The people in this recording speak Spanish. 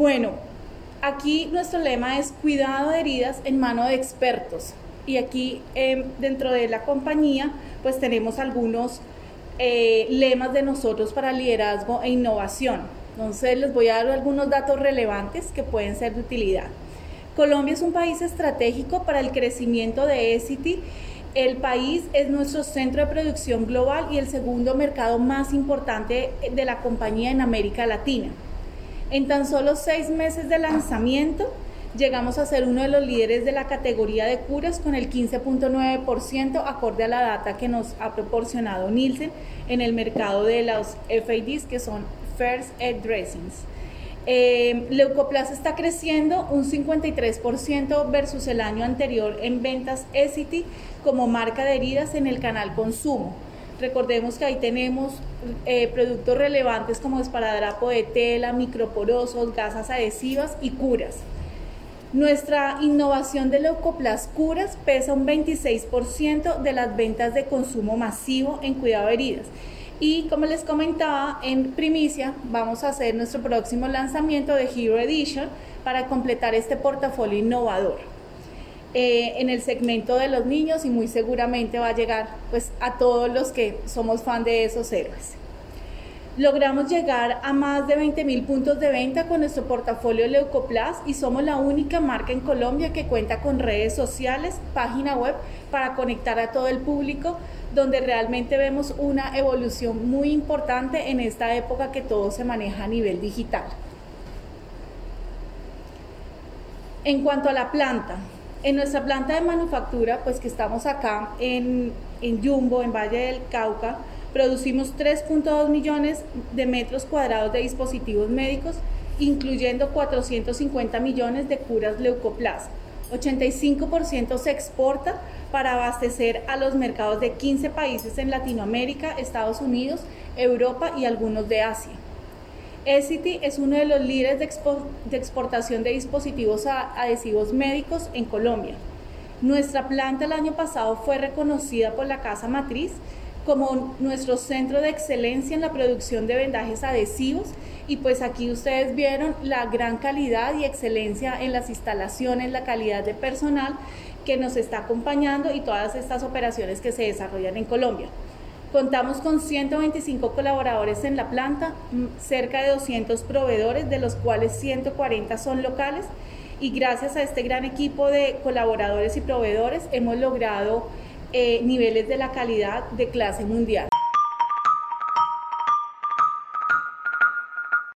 Bueno, aquí nuestro lema es cuidado de heridas en mano de expertos. Y aquí em, dentro de la compañía pues tenemos algunos eh, lemas de nosotros para liderazgo e innovación. Entonces les voy a dar algunos datos relevantes que pueden ser de utilidad. Colombia es un país estratégico para el crecimiento de ECITY. El país es nuestro centro de producción global y el segundo mercado más importante de la compañía en América Latina. En tan solo seis meses de lanzamiento, llegamos a ser uno de los líderes de la categoría de curas con el 15.9% acorde a la data que nos ha proporcionado Nielsen en el mercado de los FADs que son First Aid Dressings. Eh, Leucoplas está creciendo un 53% versus el año anterior en ventas Essity como marca de heridas en el canal consumo. Recordemos que ahí tenemos eh, productos relevantes como esparadrapo de tela, microporosos, gasas adhesivas y curas. Nuestra innovación de Leucoplas Curas pesa un 26% de las ventas de consumo masivo en cuidado de heridas. Y como les comentaba, en primicia vamos a hacer nuestro próximo lanzamiento de Hero Edition para completar este portafolio innovador. Eh, en el segmento de los niños y muy seguramente va a llegar pues a todos los que somos fan de esos héroes. Logramos llegar a más de 20 mil puntos de venta con nuestro portafolio Leucoplas y somos la única marca en Colombia que cuenta con redes sociales, página web para conectar a todo el público, donde realmente vemos una evolución muy importante en esta época que todo se maneja a nivel digital. En cuanto a la planta, en nuestra planta de manufactura, pues que estamos acá en, en Jumbo, en Valle del Cauca, producimos 3.2 millones de metros cuadrados de dispositivos médicos, incluyendo 450 millones de curas leucoplas. 85% se exporta para abastecer a los mercados de 15 países en Latinoamérica, Estados Unidos, Europa y algunos de Asia. Essity es uno de los líderes de, exportación de dispositivos adhesivos médicos en Colombia. Nuestra planta el año pasado fue reconocida por la Casa Matriz como nuestro centro de excelencia en la producción de vendajes adhesivos y pues aquí ustedes vieron la gran calidad y excelencia en las instalaciones, la calidad de personal que nos está acompañando y todas estas operaciones que se desarrollan en Colombia. Contamos con 125 colaboradores en la planta, cerca de 200 proveedores, de los cuales 140 son locales, y gracias a este gran equipo de colaboradores y proveedores hemos logrado eh, niveles de la calidad de clase mundial.